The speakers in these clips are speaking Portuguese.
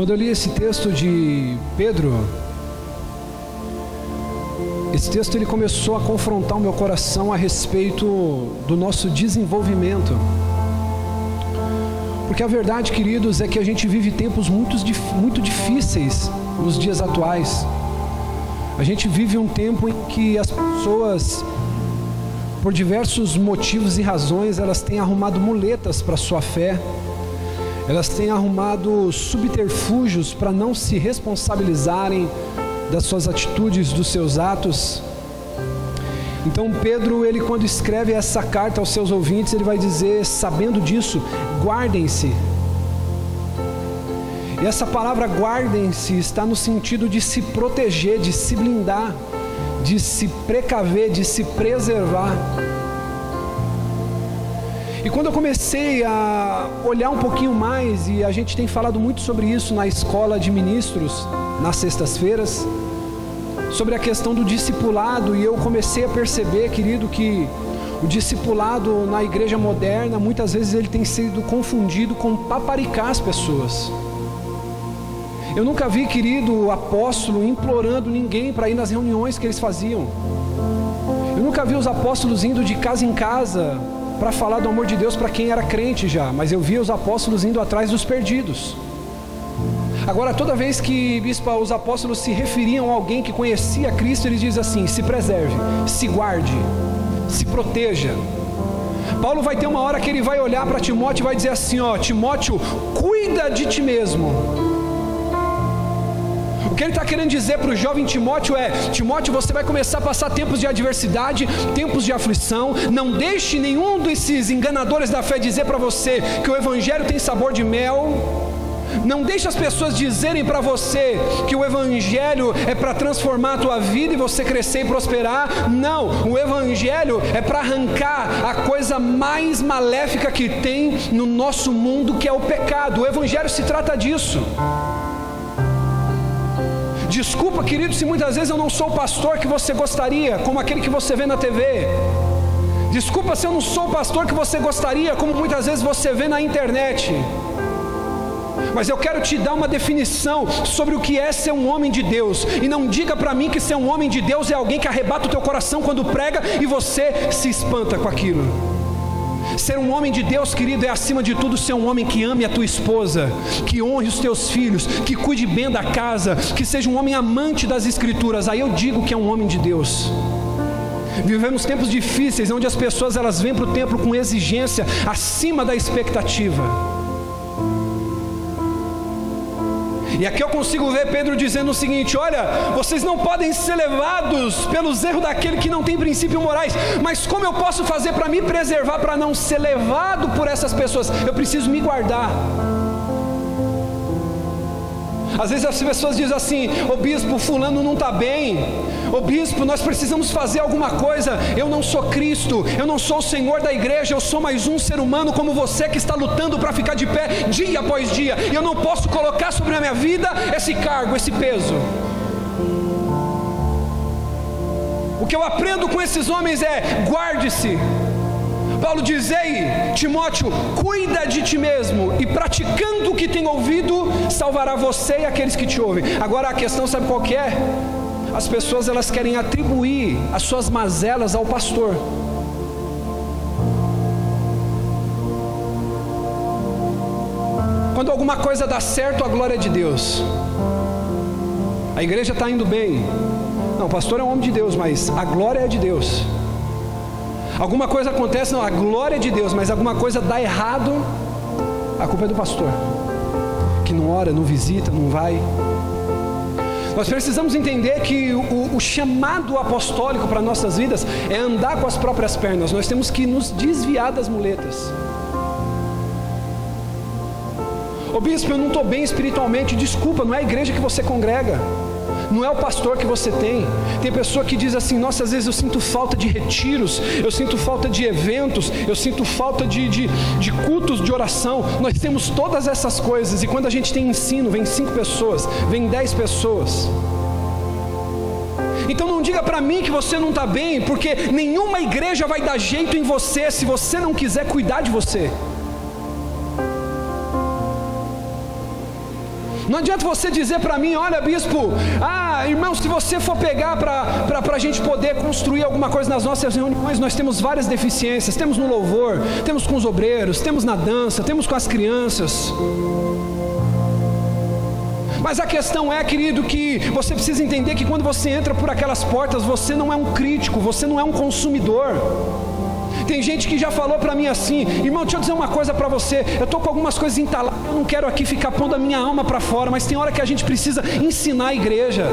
Quando eu li esse texto de Pedro, esse texto ele começou a confrontar o meu coração a respeito do nosso desenvolvimento. Porque a verdade, queridos, é que a gente vive tempos muito, muito difíceis nos dias atuais. A gente vive um tempo em que as pessoas, por diversos motivos e razões, elas têm arrumado muletas para sua fé elas têm arrumado subterfúgios para não se responsabilizarem das suas atitudes, dos seus atos. Então Pedro, ele quando escreve essa carta aos seus ouvintes, ele vai dizer, sabendo disso, guardem-se. E essa palavra guardem-se está no sentido de se proteger, de se blindar, de se precaver, de se preservar. E quando eu comecei a olhar um pouquinho mais, e a gente tem falado muito sobre isso na escola de ministros, nas sextas-feiras, sobre a questão do discipulado, e eu comecei a perceber, querido, que o discipulado na igreja moderna, muitas vezes ele tem sido confundido com paparicar as pessoas. Eu nunca vi, querido apóstolo, implorando ninguém para ir nas reuniões que eles faziam. Eu nunca vi os apóstolos indo de casa em casa para falar do amor de Deus para quem era crente já, mas eu via os apóstolos indo atrás dos perdidos. Agora, toda vez que bispo, os apóstolos se referiam a alguém que conhecia Cristo, eles dizem assim: se preserve, se guarde, se proteja. Paulo vai ter uma hora que ele vai olhar para Timóteo e vai dizer assim: ó, Timóteo, cuida de ti mesmo que ele está querendo dizer para o jovem Timóteo é: Timóteo, você vai começar a passar tempos de adversidade, tempos de aflição. Não deixe nenhum desses enganadores da fé dizer para você que o Evangelho tem sabor de mel. Não deixe as pessoas dizerem para você que o Evangelho é para transformar a tua vida e você crescer e prosperar. Não, o Evangelho é para arrancar a coisa mais maléfica que tem no nosso mundo, que é o pecado. O Evangelho se trata disso. Desculpa, querido, se muitas vezes eu não sou o pastor que você gostaria, como aquele que você vê na TV. Desculpa se eu não sou o pastor que você gostaria, como muitas vezes você vê na internet. Mas eu quero te dar uma definição sobre o que é ser um homem de Deus. E não diga para mim que ser um homem de Deus é alguém que arrebata o teu coração quando prega e você se espanta com aquilo. Ser um homem de Deus, querido, é acima de tudo ser um homem que ame a tua esposa, que honre os teus filhos, que cuide bem da casa, que seja um homem amante das Escrituras. Aí eu digo que é um homem de Deus. Vivemos tempos difíceis, onde as pessoas elas vêm para o templo com exigência acima da expectativa. E aqui eu consigo ver Pedro dizendo o seguinte: olha, vocês não podem ser levados pelos erros daquele que não tem princípios morais, mas como eu posso fazer para me preservar, para não ser levado por essas pessoas? Eu preciso me guardar. Às vezes as pessoas dizem assim: o bispo, fulano não está bem. O bispo, nós precisamos fazer alguma coisa. Eu não sou Cristo, eu não sou o Senhor da igreja, eu sou mais um ser humano como você que está lutando para ficar de pé dia após dia. E eu não posso colocar sobre a minha vida esse cargo, esse peso. O que eu aprendo com esses homens é: guarde-se Paulo diz: Ei, Timóteo, cuida de ti mesmo, e praticando o que tem ouvido, salvará você e aqueles que te ouvem. Agora a questão, sabe qual que é? As pessoas elas querem atribuir as suas mazelas ao pastor. Quando alguma coisa dá certo, a glória é de Deus. A igreja está indo bem. Não, o pastor é um homem de Deus, mas a glória é de Deus. Alguma coisa acontece, não, a glória é de Deus, mas alguma coisa dá errado, a culpa é do pastor, que não ora, não visita, não vai. Nós precisamos entender que o, o chamado apostólico para nossas vidas é andar com as próprias pernas, nós temos que nos desviar das muletas. Ô bispo, eu não estou bem espiritualmente, desculpa, não é a igreja que você congrega não é o pastor que você tem. Tem pessoa que diz assim: nossa, às vezes eu sinto falta de retiros, eu sinto falta de eventos, eu sinto falta de, de, de cultos de oração. Nós temos todas essas coisas, e quando a gente tem ensino, vem cinco pessoas, vem dez pessoas. Então não diga para mim que você não está bem, porque nenhuma igreja vai dar jeito em você se você não quiser cuidar de você. Não adianta você dizer para mim, olha, bispo, ah, irmão, se você for pegar para a gente poder construir alguma coisa nas nossas reuniões, nós temos várias deficiências. Temos no louvor, temos com os obreiros, temos na dança, temos com as crianças. Mas a questão é, querido, que você precisa entender que quando você entra por aquelas portas, você não é um crítico, você não é um consumidor. Tem gente que já falou para mim assim, irmão, deixa eu dizer uma coisa para você. Eu estou com algumas coisas entaladas, eu não quero aqui ficar pondo a minha alma para fora, mas tem hora que a gente precisa ensinar a igreja.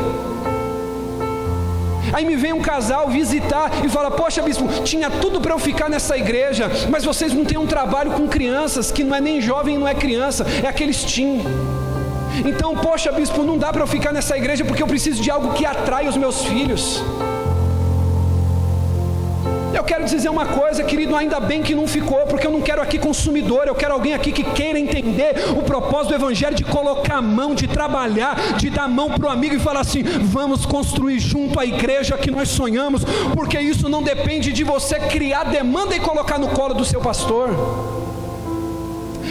Aí me vem um casal visitar e fala: Poxa, bispo, tinha tudo para eu ficar nessa igreja, mas vocês não têm um trabalho com crianças, que não é nem jovem, não é criança, é aqueles teen. Então, poxa, bispo, não dá para eu ficar nessa igreja porque eu preciso de algo que atrai os meus filhos. Eu quero dizer uma coisa, querido, ainda bem que não ficou, porque eu não quero aqui consumidor, eu quero alguém aqui que queira entender o propósito do Evangelho de colocar a mão, de trabalhar, de dar a mão para o amigo e falar assim: vamos construir junto a igreja que nós sonhamos, porque isso não depende de você criar demanda e colocar no colo do seu pastor.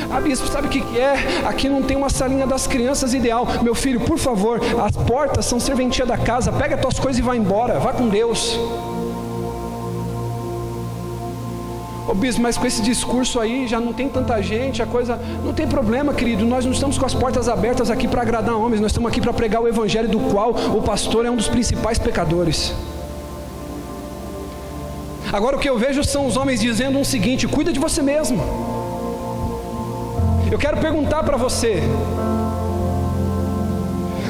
Ah, bispo, sabe o que, que é? Aqui não tem uma salinha das crianças ideal. Meu filho, por favor, as portas são serventia da casa. Pega as tuas coisas e vai embora. Vá com Deus. Ô bispo, mas com esse discurso aí já não tem tanta gente, a coisa. Não tem problema, querido. Nós não estamos com as portas abertas aqui para agradar homens, nós estamos aqui para pregar o evangelho do qual o pastor é um dos principais pecadores. Agora o que eu vejo são os homens dizendo o seguinte: cuida de você mesmo. Eu quero perguntar para você.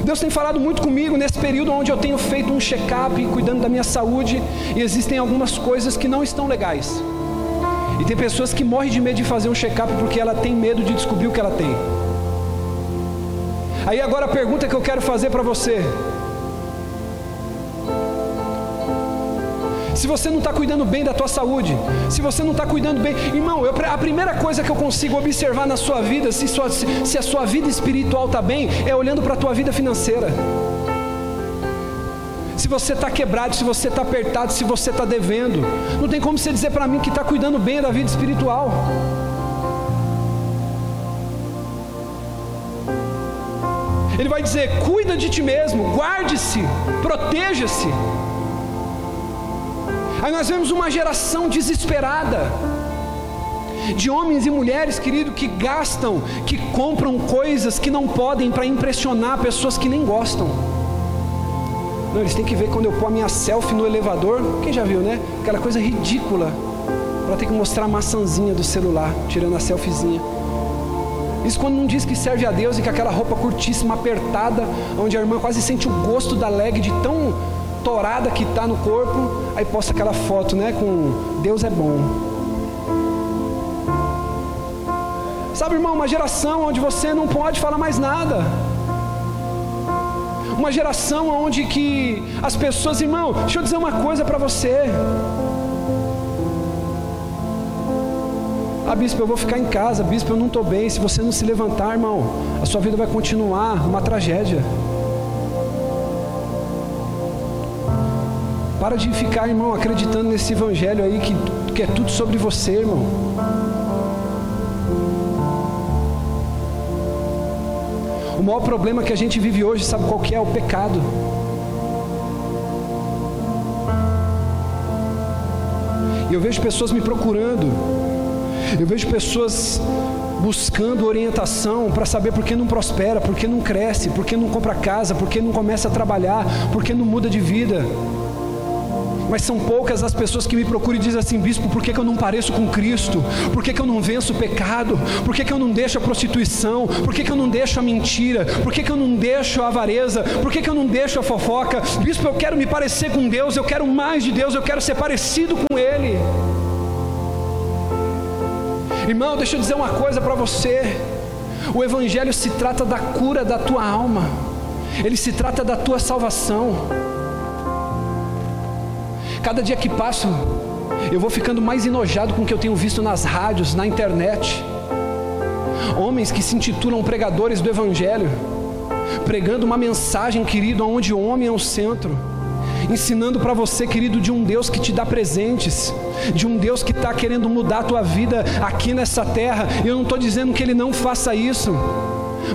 Deus tem falado muito comigo nesse período onde eu tenho feito um check-up, cuidando da minha saúde, e existem algumas coisas que não estão legais. E tem pessoas que morrem de medo de fazer um check-up porque ela tem medo de descobrir o que ela tem. Aí agora a pergunta que eu quero fazer para você: se você não está cuidando bem da tua saúde, se você não está cuidando bem, irmão, eu, a primeira coisa que eu consigo observar na sua vida, se, sua, se a sua vida espiritual está bem, é olhando para a tua vida financeira se você está quebrado, se você está apertado, se você está devendo. Não tem como você dizer para mim que está cuidando bem da vida espiritual. Ele vai dizer: cuida de ti mesmo, guarde-se, proteja-se. Aí nós vemos uma geração desesperada de homens e mulheres, querido, que gastam, que compram coisas que não podem para impressionar pessoas que nem gostam. Não, eles têm que ver quando eu pôr a minha selfie no elevador. Quem já viu, né? Aquela coisa ridícula. Para ter que mostrar a maçãzinha do celular, tirando a selfiezinha. Isso quando não diz que serve a Deus e que aquela roupa curtíssima, apertada, onde a irmã quase sente o gosto da leg de tão torada que está no corpo, aí posta aquela foto, né? Com Deus é bom. Sabe, irmão, uma geração onde você não pode falar mais nada uma geração onde que as pessoas, irmão, deixa eu dizer uma coisa para você. Ah, bispo, eu vou ficar em casa, bispo, eu não estou bem. Se você não se levantar, irmão, a sua vida vai continuar uma tragédia. Para de ficar, irmão, acreditando nesse evangelho aí que, que é tudo sobre você, irmão. Maior problema que a gente vive hoje, sabe qual que é? O pecado. E eu vejo pessoas me procurando. Eu vejo pessoas buscando orientação para saber por que não prospera, por que não cresce, por que não compra casa, por que não começa a trabalhar, por que não muda de vida mas são poucas as pessoas que me procuram e dizem assim: bispo, por que, que eu não pareço com Cristo? Por que, que eu não venço o pecado? Por que, que eu não deixo a prostituição? Por que, que eu não deixo a mentira? Por que, que eu não deixo a avareza? Por que, que eu não deixo a fofoca? Bispo, eu quero me parecer com Deus, eu quero mais de Deus, eu quero ser parecido com Ele. Irmão, deixa eu dizer uma coisa para você. O Evangelho se trata da cura da tua alma, ele se trata da tua salvação. Cada dia que passa, eu vou ficando mais enojado com o que eu tenho visto nas rádios, na internet. Homens que se intitulam pregadores do Evangelho, pregando uma mensagem, querido, onde o homem é o centro, ensinando para você, querido, de um Deus que te dá presentes, de um Deus que está querendo mudar a tua vida aqui nessa terra. Eu não estou dizendo que Ele não faça isso.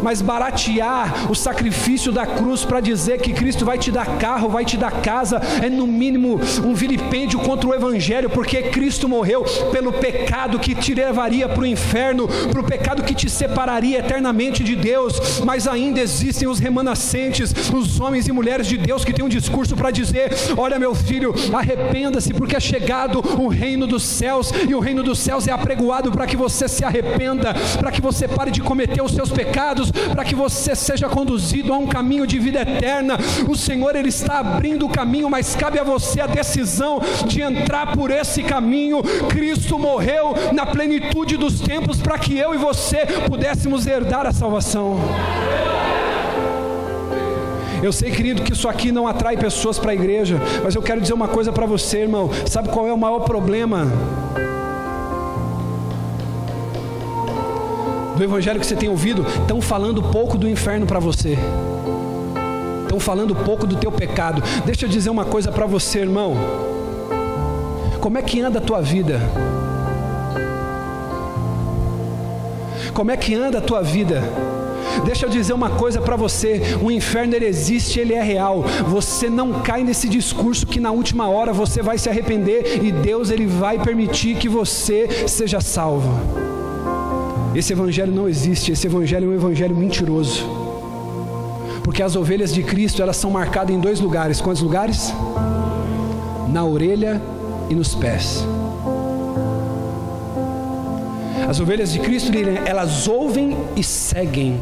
Mas baratear o sacrifício da cruz para dizer que Cristo vai te dar carro, vai te dar casa, é no mínimo um vilipêndio contra o Evangelho, porque Cristo morreu pelo pecado que te levaria para o inferno, para o pecado que te separaria eternamente de Deus, mas ainda existem os remanescentes, os homens e mulheres de Deus que têm um discurso para dizer: Olha, meu filho, arrependa-se, porque é chegado o reino dos céus, e o reino dos céus é apregoado para que você se arrependa, para que você pare de cometer os seus pecados, para que você seja conduzido a um caminho de vida eterna. O Senhor, Ele está abrindo o caminho, mas cabe a você a decisão de entrar por esse caminho. Cristo morreu na plenitude dos tempos para que eu e você pudéssemos herdar a salvação. Eu sei, querido, que isso aqui não atrai pessoas para a igreja, mas eu quero dizer uma coisa para você, irmão. Sabe qual é o maior problema do evangelho que você tem ouvido? Estão falando pouco do inferno para você. Estão falando pouco do teu pecado. Deixa eu dizer uma coisa para você, irmão. Como é que anda a tua vida? Como é que anda a tua vida? Deixa eu dizer uma coisa para você: o inferno ele existe, ele é real. Você não cai nesse discurso que na última hora você vai se arrepender e Deus ele vai permitir que você seja salvo. Esse evangelho não existe, esse evangelho é um evangelho mentiroso. Porque as ovelhas de Cristo, elas são marcadas em dois lugares. Quantos lugares? Na orelha e nos pés. As ovelhas de Cristo, elas ouvem e seguem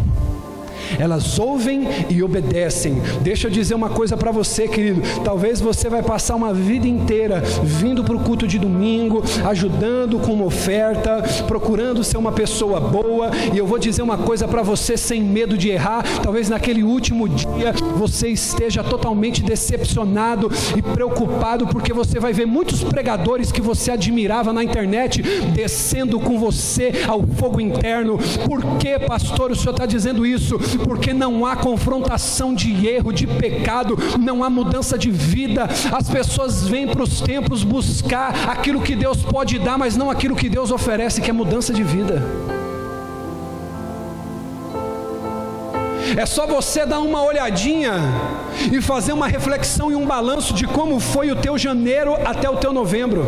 elas ouvem e obedecem. Deixa eu dizer uma coisa para você, querido. Talvez você vai passar uma vida inteira vindo para o culto de domingo, ajudando com uma oferta, procurando ser uma pessoa boa. E eu vou dizer uma coisa para você sem medo de errar. Talvez naquele último dia você esteja totalmente decepcionado e preocupado porque você vai ver muitos pregadores que você admirava na internet descendo com você ao fogo interno. Por que, pastor, o senhor está dizendo isso? Porque não há confrontação de erro, de pecado, não há mudança de vida. As pessoas vêm para os templos buscar aquilo que Deus pode dar, mas não aquilo que Deus oferece, que é mudança de vida. É só você dar uma olhadinha e fazer uma reflexão e um balanço de como foi o teu janeiro até o teu novembro.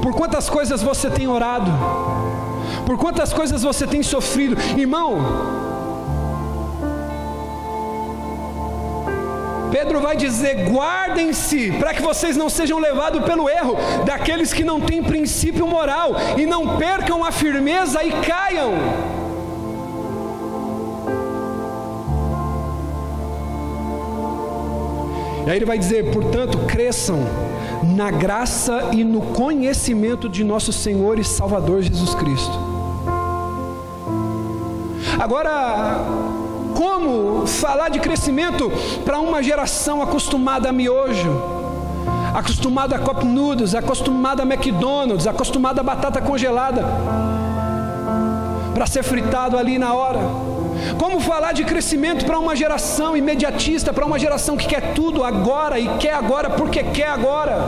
Por quantas coisas você tem orado? Por quantas coisas você tem sofrido, irmão? Pedro vai dizer: guardem-se para que vocês não sejam levados pelo erro daqueles que não têm princípio moral e não percam a firmeza e caiam. E aí ele vai dizer: portanto, cresçam na graça e no conhecimento de nosso Senhor e Salvador Jesus Cristo. Agora, como falar de crescimento para uma geração acostumada a miojo, acostumada a Cup Noodles, acostumada a McDonald's, acostumada a batata congelada, para ser fritado ali na hora? Como falar de crescimento para uma geração imediatista, para uma geração que quer tudo agora e quer agora porque quer agora?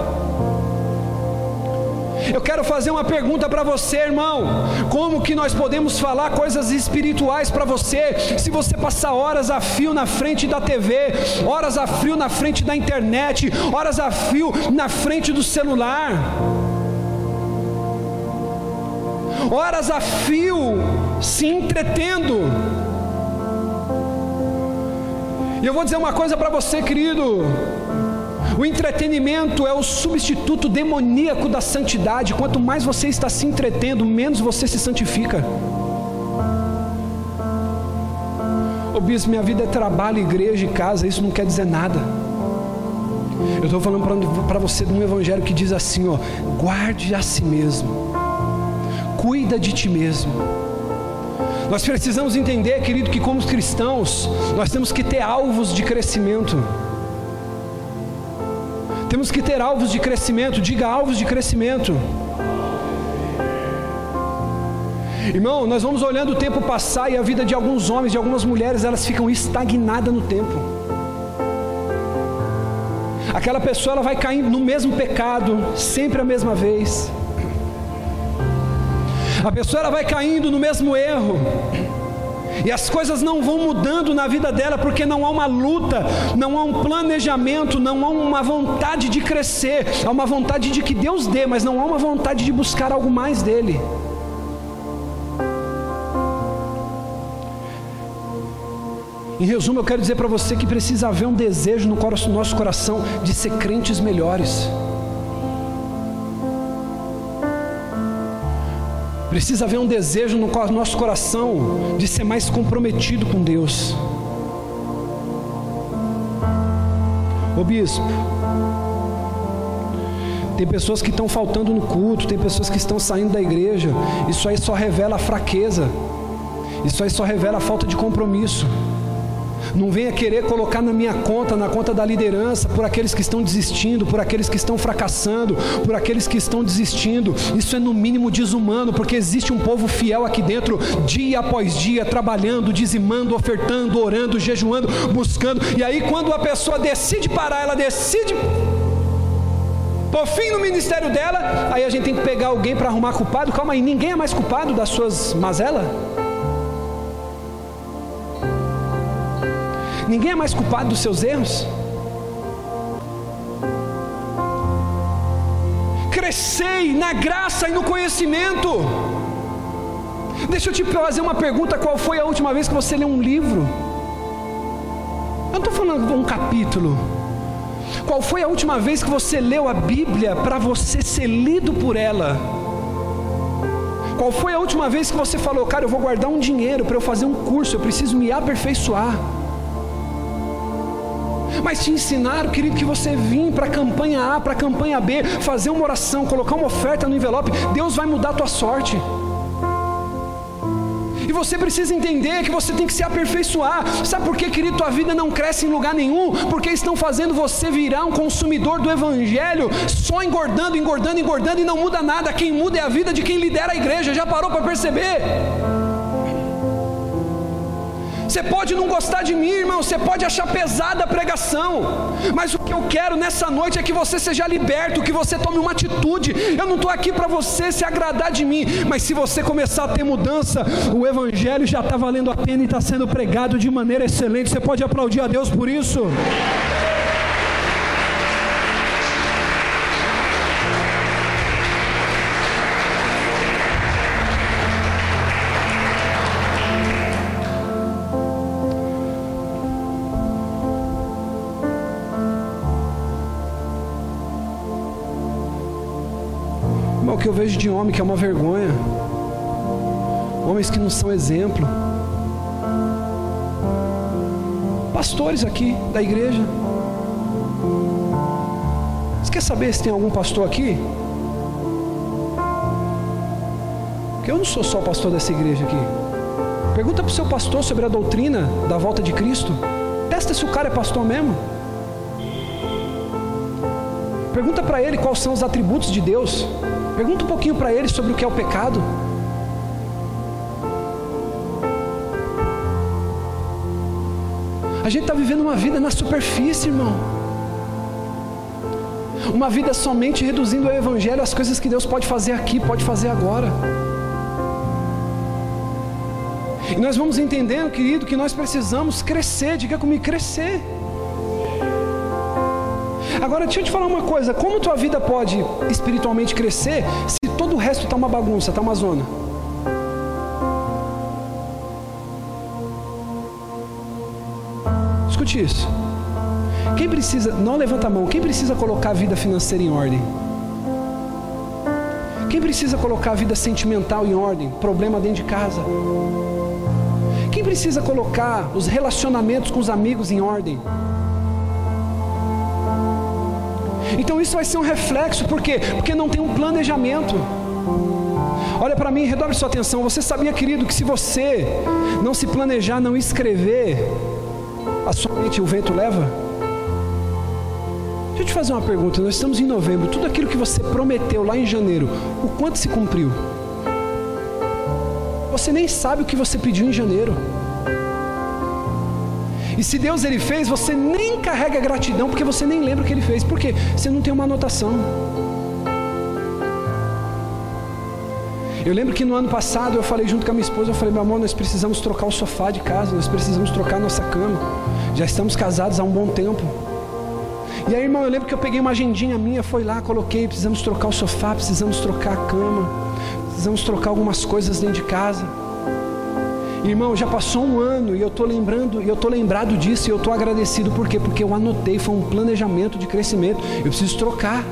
Eu quero fazer uma pergunta para você, irmão. Como que nós podemos falar coisas espirituais para você se você passar horas a fio na frente da TV, horas a fio na frente da internet, horas a fio na frente do celular? Horas a fio se entretendo e eu vou dizer uma coisa para você, querido. O entretenimento é o substituto demoníaco da santidade. Quanto mais você está se entretendo, menos você se santifica. Ô bispo, minha vida é trabalho, igreja e casa, isso não quer dizer nada. Eu estou falando para você de um evangelho que diz assim: ó, guarde a si mesmo, cuida de ti mesmo. Nós precisamos entender, querido, que como cristãos, nós temos que ter alvos de crescimento. Temos que ter alvos de crescimento, diga alvos de crescimento. Irmão, nós vamos olhando o tempo passar e a vida de alguns homens, de algumas mulheres, elas ficam estagnadas no tempo. Aquela pessoa ela vai caindo no mesmo pecado, sempre a mesma vez. A pessoa ela vai caindo no mesmo erro. E as coisas não vão mudando na vida dela porque não há uma luta, não há um planejamento, não há uma vontade de crescer, há uma vontade de que Deus dê, mas não há uma vontade de buscar algo mais dele. Em resumo, eu quero dizer para você que precisa haver um desejo no nosso coração de ser crentes melhores. Precisa haver um desejo no nosso coração de ser mais comprometido com Deus. Ô bispo, tem pessoas que estão faltando no culto, tem pessoas que estão saindo da igreja. Isso aí só revela a fraqueza. Isso aí só revela a falta de compromisso. Não venha querer colocar na minha conta, na conta da liderança, por aqueles que estão desistindo, por aqueles que estão fracassando, por aqueles que estão desistindo. Isso é no mínimo desumano, porque existe um povo fiel aqui dentro, dia após dia, trabalhando, dizimando, ofertando, orando, jejuando, buscando. E aí, quando a pessoa decide parar, ela decide por fim no ministério dela, aí a gente tem que pegar alguém para arrumar culpado. Calma aí, ninguém é mais culpado das suas mazelas? Ninguém é mais culpado dos seus erros. Crescei na graça e no conhecimento. Deixa eu te fazer uma pergunta: qual foi a última vez que você leu um livro? Eu não estou falando um capítulo. Qual foi a última vez que você leu a Bíblia para você ser lido por ela? Qual foi a última vez que você falou, cara, eu vou guardar um dinheiro para eu fazer um curso, eu preciso me aperfeiçoar? Mas te ensinaram, querido, que você vir para a campanha A, para a campanha B, fazer uma oração, colocar uma oferta no envelope, Deus vai mudar a tua sorte. E você precisa entender que você tem que se aperfeiçoar. Sabe por que, querido, tua vida não cresce em lugar nenhum? Porque estão fazendo você virar um consumidor do Evangelho, só engordando, engordando, engordando e não muda nada. Quem muda é a vida de quem lidera a igreja. Já parou para perceber? Você pode não gostar de mim, irmão, você pode achar pesada a pregação, mas o que eu quero nessa noite é que você seja liberto, que você tome uma atitude. Eu não estou aqui para você se agradar de mim, mas se você começar a ter mudança, o Evangelho já está valendo a pena e está sendo pregado de maneira excelente. Você pode aplaudir a Deus por isso? Que eu vejo de homem que é uma vergonha. Homens que não são exemplo. Pastores aqui da igreja. Você quer saber se tem algum pastor aqui? Porque eu não sou só pastor dessa igreja aqui. Pergunta para o seu pastor sobre a doutrina da volta de Cristo. Testa se o cara é pastor mesmo. Pergunta para ele quais são os atributos de Deus. Pergunta um pouquinho para ele sobre o que é o pecado. A gente está vivendo uma vida na superfície, irmão. Uma vida somente reduzindo o Evangelho às coisas que Deus pode fazer aqui, pode fazer agora. E nós vamos entendendo, querido, que nós precisamos crescer, diga comigo, crescer. Agora, deixa eu te falar uma coisa: como tua vida pode espiritualmente crescer se todo o resto está uma bagunça, está uma zona? Escute isso. Quem precisa, não levanta a mão, quem precisa colocar a vida financeira em ordem? Quem precisa colocar a vida sentimental em ordem? Problema dentro de casa. Quem precisa colocar os relacionamentos com os amigos em ordem? Então isso vai ser um reflexo, por quê? Porque não tem um planejamento. Olha para mim, redobre sua atenção. Você sabia, querido, que se você não se planejar, não escrever, a sua mente o vento leva? Deixa eu te fazer uma pergunta. Nós estamos em novembro. Tudo aquilo que você prometeu lá em janeiro, o quanto se cumpriu? Você nem sabe o que você pediu em janeiro. E se Deus ele fez, você nem carrega gratidão porque você nem lembra o que ele fez. Por quê? Você não tem uma anotação. Eu lembro que no ano passado eu falei junto com a minha esposa, eu falei, meu amor, nós precisamos trocar o sofá de casa, nós precisamos trocar a nossa cama. Já estamos casados há um bom tempo. E aí, irmão, eu lembro que eu peguei uma agendinha minha, foi lá, coloquei, precisamos trocar o sofá, precisamos trocar a cama, precisamos trocar algumas coisas dentro de casa. Irmão, já passou um ano e eu estou lembrando, e eu estou lembrado disso e eu estou agradecido por quê? Porque eu anotei, foi um planejamento de crescimento. Eu preciso trocar.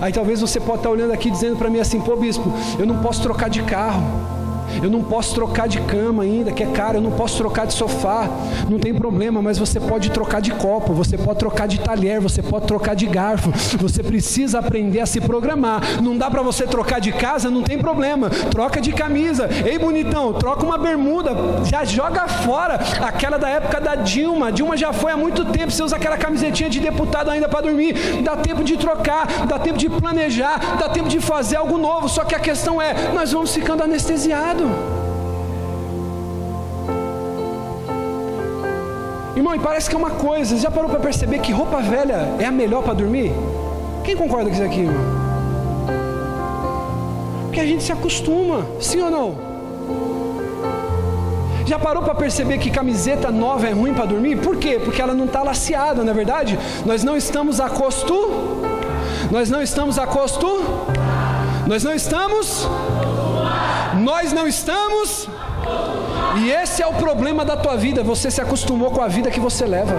Aí talvez você possa estar olhando aqui dizendo para mim assim, pô bispo, eu não posso trocar de carro. Eu não posso trocar de cama ainda, que é caro, eu não posso trocar de sofá. Não tem problema, mas você pode trocar de copo, você pode trocar de talher, você pode trocar de garfo. Você precisa aprender a se programar. Não dá para você trocar de casa, não tem problema. Troca de camisa. Ei, bonitão, troca uma bermuda, já joga fora aquela da época da Dilma. Dilma já foi há muito tempo, você usa aquela camisetinha de deputado ainda para dormir. Dá tempo de trocar, dá tempo de planejar, dá tempo de fazer algo novo. Só que a questão é, nós vamos ficando anestesiados. Irmão, e parece que é uma coisa, já parou para perceber que roupa velha é a melhor para dormir? Quem concorda com isso aqui, irmão? Porque a gente se acostuma, sim ou não? Já parou para perceber que camiseta nova é ruim para dormir? Por quê? Porque ela não está laceada, não é verdade? Nós não estamos acostumados. Nós não estamos acostumados. Nós não estamos. Nós não estamos. E esse é o problema da tua vida. Você se acostumou com a vida que você leva.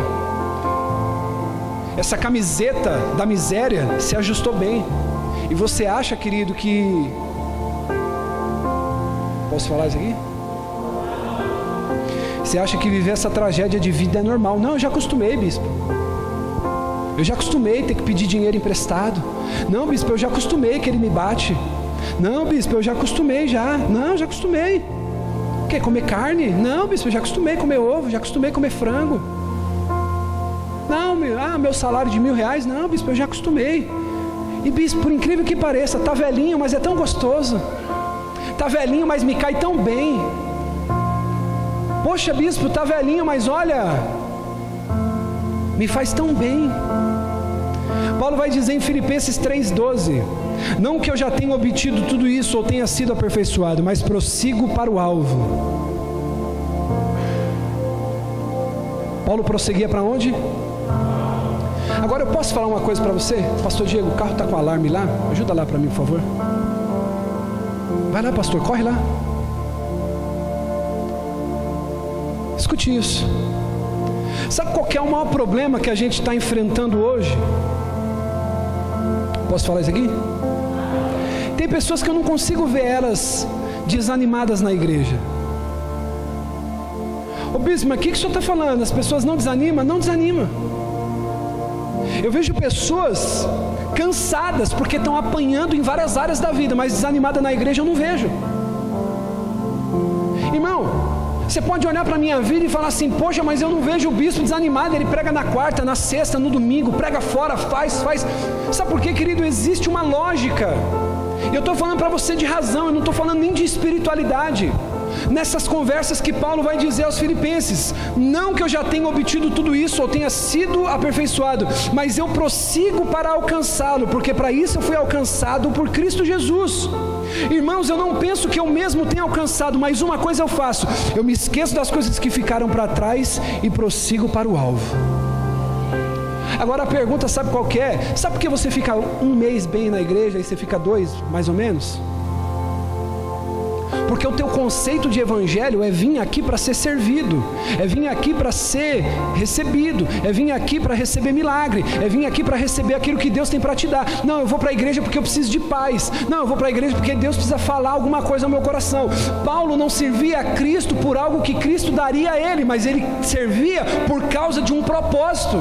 Essa camiseta da miséria se ajustou bem. E você acha, querido, que. Posso falar isso aqui? Você acha que viver essa tragédia de vida é normal? Não, eu já acostumei, bispo. Eu já acostumei ter que pedir dinheiro emprestado. Não, bispo, eu já acostumei que ele me bate. Não, bispo, eu já acostumei já. Não, já acostumei. Quê? Comer carne? Não, bispo, eu já acostumei comer ovo, já acostumei comer frango. Não, meu, ah, meu salário de mil reais? Não, bispo, eu já acostumei. E bispo, por incrível que pareça, tá velhinho, mas é tão gostoso. Tá velhinho, mas me cai tão bem. Poxa, bispo, tá velhinho, mas olha, me faz tão bem. Paulo vai dizer em Filipenses 3,12: Não que eu já tenha obtido tudo isso ou tenha sido aperfeiçoado, mas prossigo para o alvo. Paulo prosseguia para onde? Agora eu posso falar uma coisa para você? Pastor Diego, o carro está com alarme lá? Ajuda lá para mim, por favor. Vai lá, pastor, corre lá. Escute isso. Sabe qual é o maior problema que a gente está enfrentando hoje? Posso falar isso aqui? Tem pessoas que eu não consigo ver elas desanimadas na igreja. Ô bispo, mas o que, que o senhor está falando? As pessoas não desanimam? Não desanima. Eu vejo pessoas cansadas porque estão apanhando em várias áreas da vida, mas desanimada na igreja eu não vejo. Irmão, você pode olhar para a minha vida e falar assim: Poxa, mas eu não vejo o bispo desanimado. Ele prega na quarta, na sexta, no domingo, prega fora, faz, faz. Sabe por quê, querido? Existe uma lógica. Eu estou falando para você de razão, eu não estou falando nem de espiritualidade. Nessas conversas que Paulo vai dizer aos Filipenses: Não que eu já tenha obtido tudo isso ou tenha sido aperfeiçoado, mas eu prossigo para alcançá-lo, porque para isso eu fui alcançado por Cristo Jesus. Irmãos, eu não penso que eu mesmo tenha alcançado, mas uma coisa eu faço: eu me esqueço das coisas que ficaram para trás e prossigo para o alvo. Agora a pergunta, sabe qual é? Sabe por que você fica um mês bem na igreja e você fica dois, mais ou menos? Porque o teu conceito de evangelho é vir aqui para ser servido, é vir aqui para ser recebido, é vir aqui para receber milagre, é vir aqui para receber aquilo que Deus tem para te dar. Não, eu vou para a igreja porque eu preciso de paz. Não, eu vou para a igreja porque Deus precisa falar alguma coisa ao meu coração. Paulo não servia a Cristo por algo que Cristo daria a ele, mas ele servia por causa de um propósito.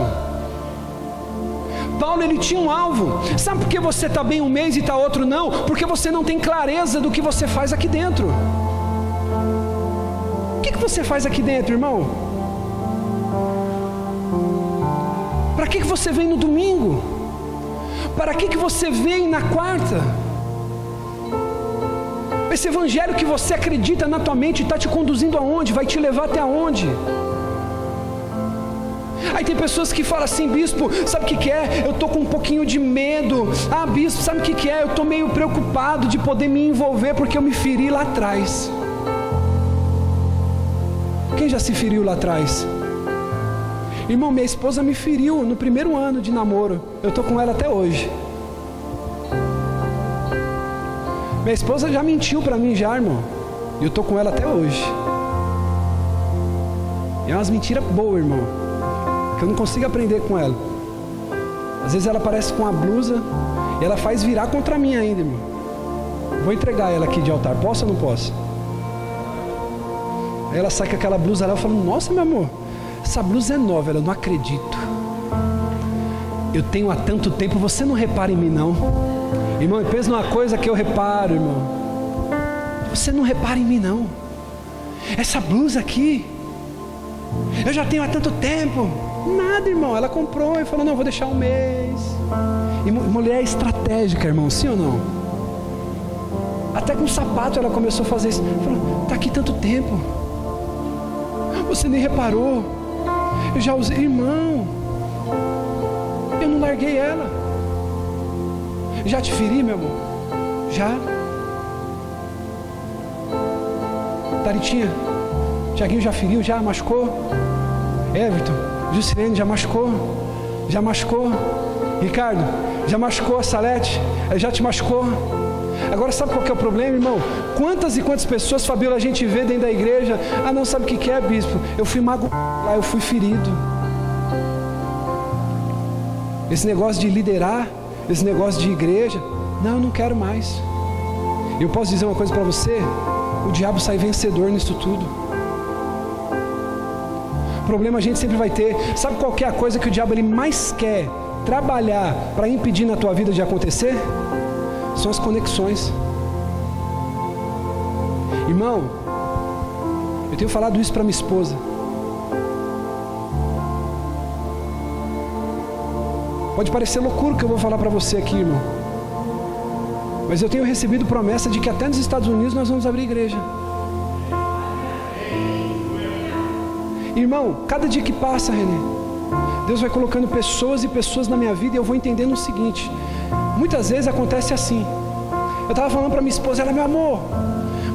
Paulo ele tinha um alvo. Sabe por que você está bem um mês e está outro não? Porque você não tem clareza do que você faz aqui dentro. O que, que você faz aqui dentro, irmão? Para que, que você vem no domingo? Para que, que você vem na quarta? Esse evangelho que você acredita na tua mente está te conduzindo aonde? Vai te levar até aonde? Aí tem pessoas que falam assim, bispo, sabe o que, que é? Eu tô com um pouquinho de medo. Ah, bispo, sabe o que, que é? Eu tô meio preocupado de poder me envolver porque eu me feri lá atrás. Quem já se feriu lá atrás? Irmão, minha esposa me feriu no primeiro ano de namoro. Eu tô com ela até hoje. Minha esposa já mentiu para mim já, irmão. E eu tô com ela até hoje. É umas mentiras boas, irmão. Que eu não consigo aprender com ela. Às vezes ela aparece com a blusa e ela faz virar contra mim ainda, irmão. Vou entregar ela aqui de altar. Posso ou não posso? Aí ela sai com aquela blusa lá, eu falo, nossa, meu amor, essa blusa é nova, eu não acredito. Eu tenho há tanto tempo, você não repara em mim não. Irmão, pensa numa coisa que eu reparo, irmão. Você não repara em mim não. Essa blusa aqui, eu já tenho há tanto tempo. Nada, irmão. Ela comprou e falou: não, vou deixar um mês. E mulher é estratégica, irmão, sim ou não? Até com sapato ela começou a fazer isso. Falou: tá aqui tanto tempo. Você nem reparou. Eu já usei, irmão. Eu não larguei ela. Já te feri, meu amor? Já. Taritinha, Tiaguinho já feriu, já machucou. Everton, Juscelene já machucou. Já machucou. Ricardo, já machucou a Salete? Já te machucou? Agora sabe qual que é o problema, irmão? Quantas e quantas pessoas, Fabiola, a gente vê dentro da igreja, ah não sabe o que, que é, bispo? Eu fui mago lá, eu fui ferido. Esse negócio de liderar, esse negócio de igreja, não, eu não quero mais. Eu posso dizer uma coisa para você: o diabo sai vencedor nisso tudo. Problema a gente sempre vai ter. Sabe qual é a coisa que o diabo ele mais quer trabalhar para impedir na tua vida de acontecer? São as conexões. Irmão, eu tenho falado isso para minha esposa. Pode parecer loucura o que eu vou falar para você aqui, irmão. Mas eu tenho recebido promessa de que até nos Estados Unidos nós vamos abrir igreja. Irmão, cada dia que passa, René, Deus vai colocando pessoas e pessoas na minha vida e eu vou entendendo o seguinte: muitas vezes acontece assim. Eu estava falando para minha esposa, ela, meu amor,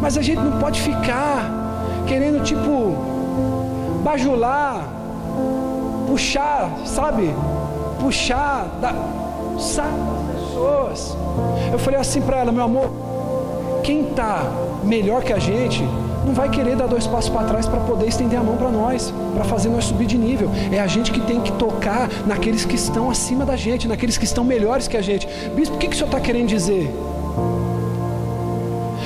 mas a gente não pode ficar querendo, tipo, bajular, puxar, sabe? puxar da das pessoas. Eu falei assim para ela, meu amor, quem está melhor que a gente não vai querer dar dois passos para trás para poder estender a mão para nós, para fazer nós subir de nível. É a gente que tem que tocar naqueles que estão acima da gente, naqueles que estão melhores que a gente. Bispo, o que, que o senhor está querendo dizer?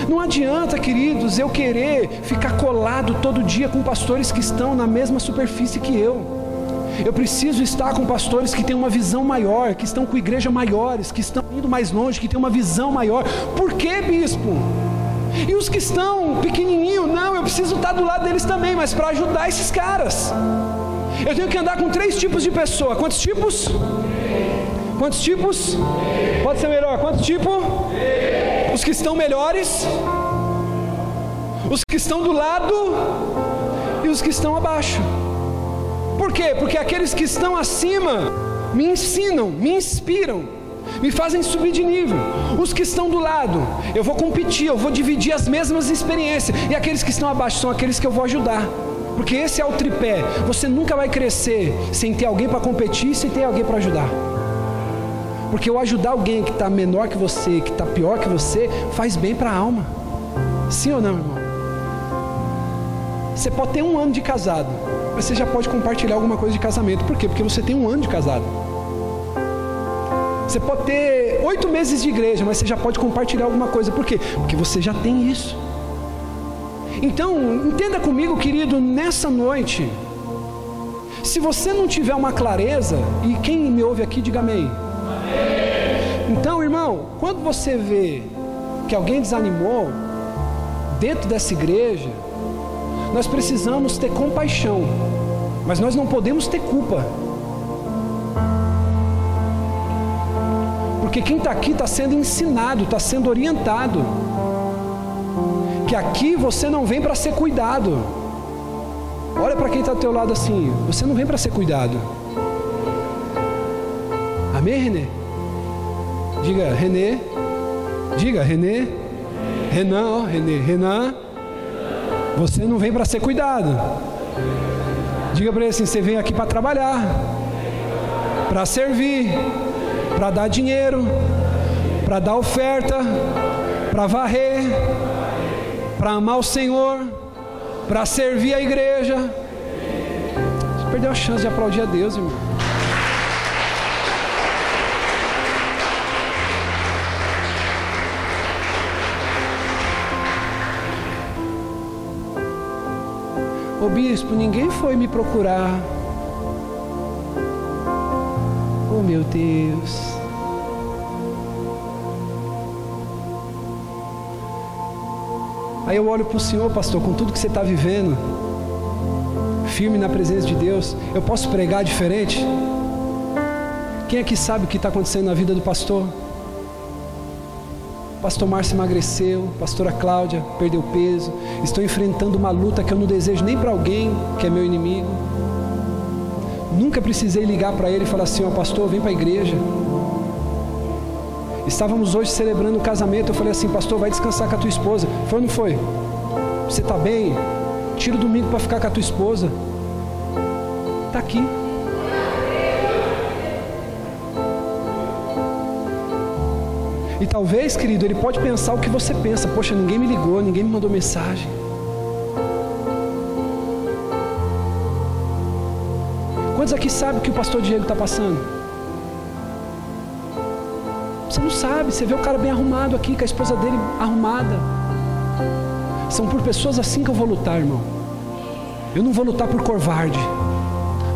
Não adianta, queridos, eu querer ficar colado todo dia com pastores que estão na mesma superfície que eu. Eu preciso estar com pastores que têm uma visão maior, que estão com igreja maiores, que estão indo mais longe, que têm uma visão maior. Por que, bispo? E os que estão pequenininho, não, eu preciso estar do lado deles também, mas para ajudar esses caras. Eu tenho que andar com três tipos de pessoa. Quantos tipos? Quantos tipos? Pode ser melhor. Quantos tipos? Os que estão melhores, os que estão do lado e os que estão abaixo. Por quê? Porque aqueles que estão acima me ensinam, me inspiram, me fazem subir de nível. Os que estão do lado, eu vou competir, eu vou dividir as mesmas experiências. E aqueles que estão abaixo são aqueles que eu vou ajudar. Porque esse é o tripé. Você nunca vai crescer sem ter alguém para competir sem ter alguém para ajudar. Porque eu ajudar alguém que está menor que você, que está pior que você, faz bem para a alma. Sim ou não, irmão? Você pode ter um ano de casado, mas você já pode compartilhar alguma coisa de casamento. Por quê? Porque você tem um ano de casado. Você pode ter oito meses de igreja, mas você já pode compartilhar alguma coisa. Por quê? Porque você já tem isso. Então, entenda comigo, querido, nessa noite. Se você não tiver uma clareza, e quem me ouve aqui, diga amém. Então, irmão, quando você vê que alguém desanimou dentro dessa igreja, nós precisamos ter compaixão, mas nós não podemos ter culpa. Porque quem está aqui está sendo ensinado, está sendo orientado. Que aqui você não vem para ser cuidado. Olha para quem está teu lado assim. Você não vem para ser cuidado. Amém, Renê? Diga, Renê. Diga, Renê. Renan, ó, Renê. Renan. Você não vem para ser cuidado. Diga para ele assim: você vem aqui para trabalhar, para servir, para dar dinheiro, para dar oferta, para varrer, para amar o Senhor, para servir a igreja. Você perdeu a chance de aplaudir a Deus, irmão. Ô bispo, ninguém foi me procurar. Meu Deus. Aí eu olho para o Senhor, pastor, com tudo que você está vivendo, firme na presença de Deus, eu posso pregar diferente? Quem aqui sabe o que está acontecendo na vida do pastor? Pastor Márcio emagreceu, pastora Cláudia perdeu peso. Estou enfrentando uma luta que eu não desejo nem para alguém que é meu inimigo. Nunca precisei ligar para ele e falar assim: Ó, oh, pastor, vem para a igreja. Estávamos hoje celebrando o casamento. Eu falei assim: Pastor, vai descansar com a tua esposa. Foi ou não foi? Você está bem? Tira o domingo para ficar com a tua esposa. Está aqui. E talvez, querido, ele pode pensar o que você pensa. Poxa, ninguém me ligou, ninguém me mandou mensagem. Quantos aqui sabem o que o pastor Diego está passando? Você não sabe, você vê o cara bem arrumado aqui, com a esposa dele arrumada. São por pessoas assim que eu vou lutar, irmão. Eu não vou lutar por covarde.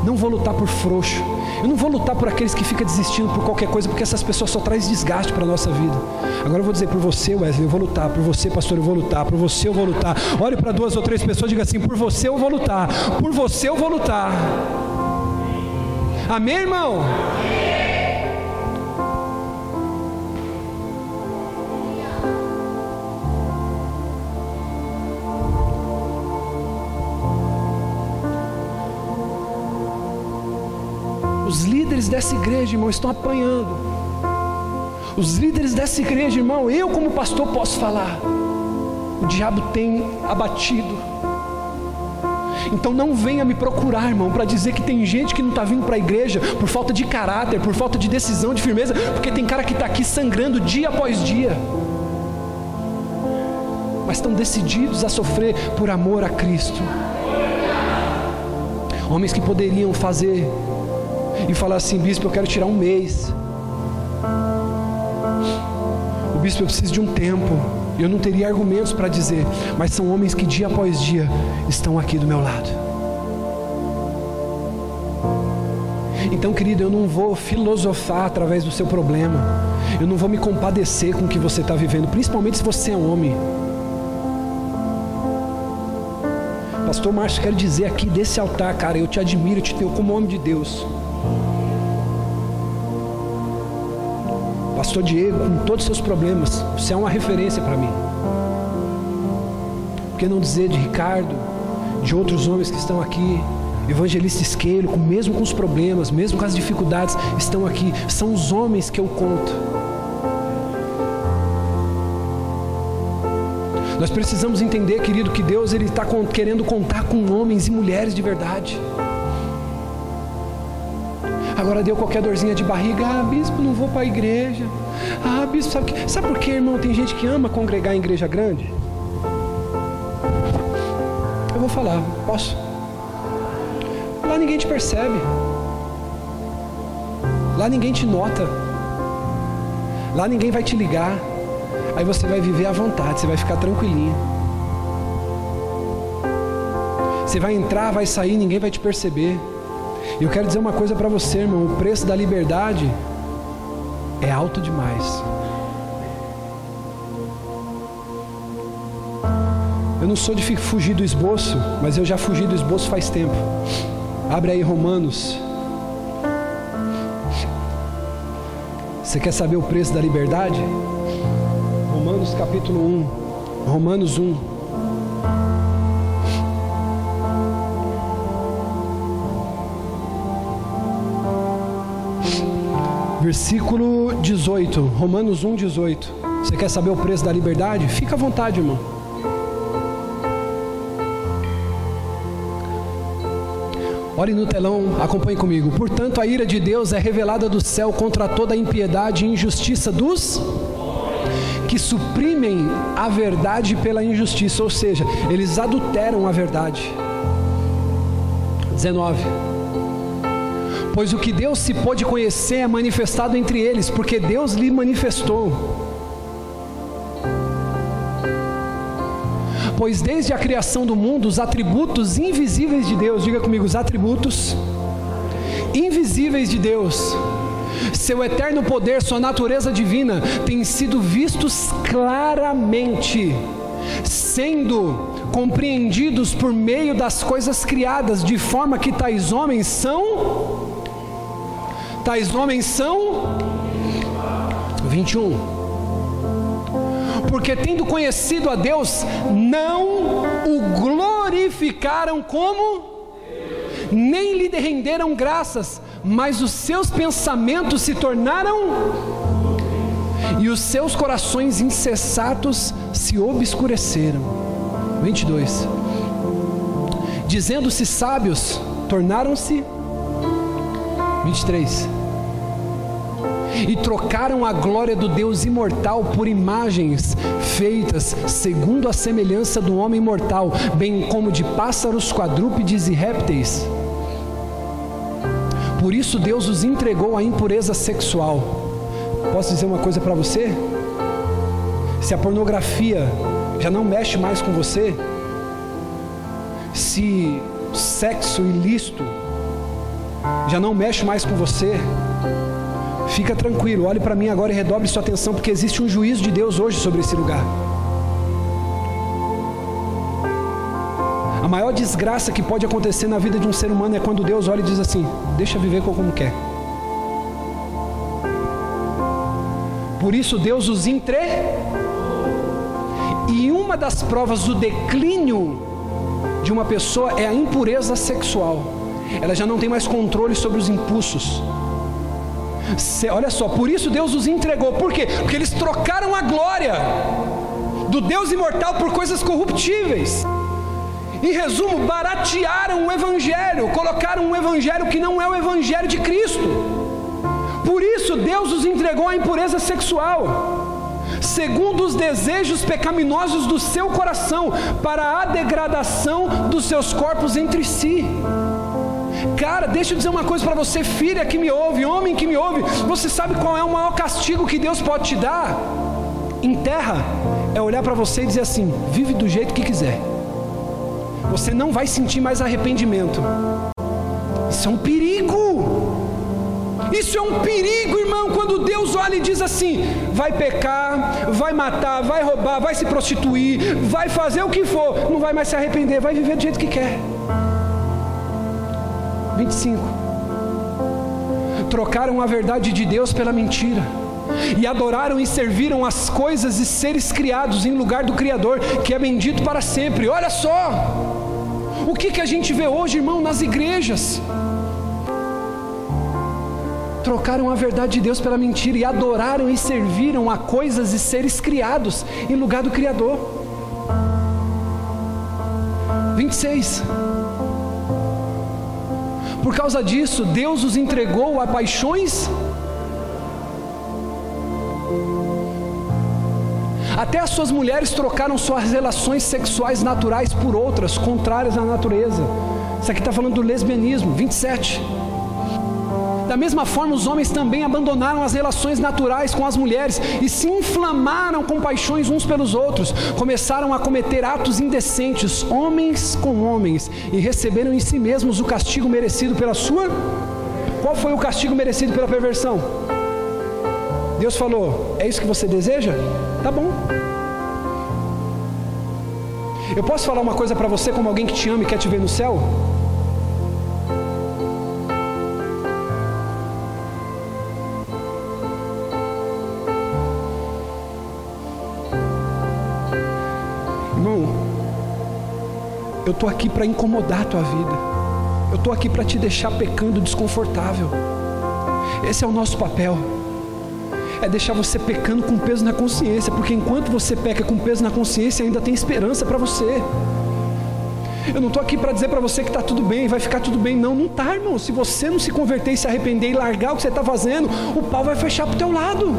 Não vou lutar por frouxo. Eu não vou lutar por aqueles que ficam desistindo por qualquer coisa, porque essas pessoas só trazem desgaste para a nossa vida. Agora eu vou dizer por você, Wesley, eu vou lutar. Por você, pastor, eu vou lutar. Por você, eu vou lutar. Olhe para duas ou três pessoas e diga assim: por você eu vou lutar. Por você eu vou lutar. Amém, irmão? líderes dessa igreja, irmão, estão apanhando. Os líderes dessa igreja, irmão, eu como pastor posso falar. O diabo tem abatido. Então não venha me procurar, irmão, para dizer que tem gente que não está vindo para a igreja por falta de caráter, por falta de decisão, de firmeza, porque tem cara que está aqui sangrando dia após dia. Mas estão decididos a sofrer por amor a Cristo. Homens que poderiam fazer e falar assim: bispo, eu quero tirar um mês. O bispo, eu preciso de um tempo. Eu não teria argumentos para dizer, mas são homens que dia após dia estão aqui do meu lado. Então, querido, eu não vou filosofar através do seu problema. Eu não vou me compadecer com o que você está vivendo, principalmente se você é homem. Pastor Márcio, quero dizer aqui desse altar, cara, eu te admiro, eu te tenho como homem de Deus. Pastor Diego, com todos os seus problemas, você é uma referência para mim. Por que não dizer de Ricardo, de outros homens que estão aqui, evangelista Esqueiro, mesmo com os problemas, mesmo com as dificuldades, estão aqui. São os homens que eu conto. Nós precisamos entender, querido, que Deus ele está querendo contar com homens e mulheres de verdade. Agora deu qualquer dorzinha de barriga, ah, bispo, não vou para a igreja. Ah, bispo, sabe, que... sabe por quê, irmão? Tem gente que ama congregar em igreja grande. Eu vou falar, posso? Lá ninguém te percebe. Lá ninguém te nota. Lá ninguém vai te ligar. Aí você vai viver à vontade, você vai ficar tranquilinho. Você vai entrar, vai sair, ninguém vai te perceber. E eu quero dizer uma coisa para você, irmão: o preço da liberdade é alto demais. Eu não sou de fugir do esboço, mas eu já fugi do esboço faz tempo. Abre aí Romanos. Você quer saber o preço da liberdade? Romanos capítulo 1. Romanos 1. Versículo 18, Romanos 1, 18. Você quer saber o preço da liberdade? Fica à vontade, irmão. Olhe no telão, acompanhe comigo. Portanto, a ira de Deus é revelada do céu contra toda a impiedade e injustiça dos que suprimem a verdade pela injustiça, ou seja, eles adulteram a verdade. 19. Pois o que Deus se pôde conhecer é manifestado entre eles, porque Deus lhe manifestou. Pois desde a criação do mundo, os atributos invisíveis de Deus, diga comigo, os atributos invisíveis de Deus, seu eterno poder, sua natureza divina, têm sido vistos claramente, sendo compreendidos por meio das coisas criadas, de forma que tais homens são. Tais homens são. 21 porque tendo conhecido a Deus, não o glorificaram como, nem lhe renderam graças, mas os seus pensamentos se tornaram, e os seus corações insensatos se obscureceram. 22. Dizendo-se sábios, tornaram-se. 23 e trocaram a glória do Deus imortal por imagens feitas segundo a semelhança do homem mortal, bem como de pássaros, quadrúpedes e répteis. Por isso Deus os entregou à impureza sexual. Posso dizer uma coisa para você? Se a pornografia já não mexe mais com você, se sexo ilícito já não mexe mais com você, Fica tranquilo, olhe para mim agora e redobre sua atenção, porque existe um juízo de Deus hoje sobre esse lugar. A maior desgraça que pode acontecer na vida de um ser humano é quando Deus olha e diz assim: Deixa viver como quer. Por isso Deus os entre. E uma das provas do declínio de uma pessoa é a impureza sexual. Ela já não tem mais controle sobre os impulsos. Olha só, por isso Deus os entregou. Por quê? Porque eles trocaram a glória do Deus imortal por coisas corruptíveis. Em resumo, baratearam o Evangelho, colocaram um Evangelho que não é o Evangelho de Cristo. Por isso Deus os entregou à impureza sexual, segundo os desejos pecaminosos do seu coração, para a degradação dos seus corpos entre si. Cara, deixa eu dizer uma coisa para você, filha que me ouve, homem que me ouve. Você sabe qual é o maior castigo que Deus pode te dar? Em terra, é olhar para você e dizer assim: vive do jeito que quiser. Você não vai sentir mais arrependimento. Isso é um perigo. Isso é um perigo, irmão, quando Deus olha e diz assim: vai pecar, vai matar, vai roubar, vai se prostituir, vai fazer o que for, não vai mais se arrepender, vai viver do jeito que quer. 25. Trocaram a verdade de Deus pela mentira. E adoraram e serviram as coisas e seres criados em lugar do Criador, que é bendito para sempre. Olha só! O que, que a gente vê hoje, irmão, nas igrejas? trocaram a verdade de Deus pela mentira e adoraram e serviram a coisas e seres criados em lugar do Criador. 26. Por causa disso, Deus os entregou a paixões. Até as suas mulheres trocaram suas relações sexuais naturais por outras, contrárias à natureza. Isso aqui está falando do lesbianismo, 27. Da mesma forma, os homens também abandonaram as relações naturais com as mulheres e se inflamaram com paixões uns pelos outros. Começaram a cometer atos indecentes, homens com homens, e receberam em si mesmos o castigo merecido pela sua. Qual foi o castigo merecido pela perversão? Deus falou: É isso que você deseja? Tá bom. Eu posso falar uma coisa para você, como alguém que te ama e quer te ver no céu? Estou aqui para incomodar a tua vida. Eu estou aqui para te deixar pecando desconfortável. Esse é o nosso papel. É deixar você pecando com peso na consciência, porque enquanto você peca com peso na consciência, ainda tem esperança para você. Eu não estou aqui para dizer para você que está tudo bem, vai ficar tudo bem. Não, não está, irmão. Se você não se converter e se arrepender e largar o que você está fazendo, o pau vai fechar para o teu lado.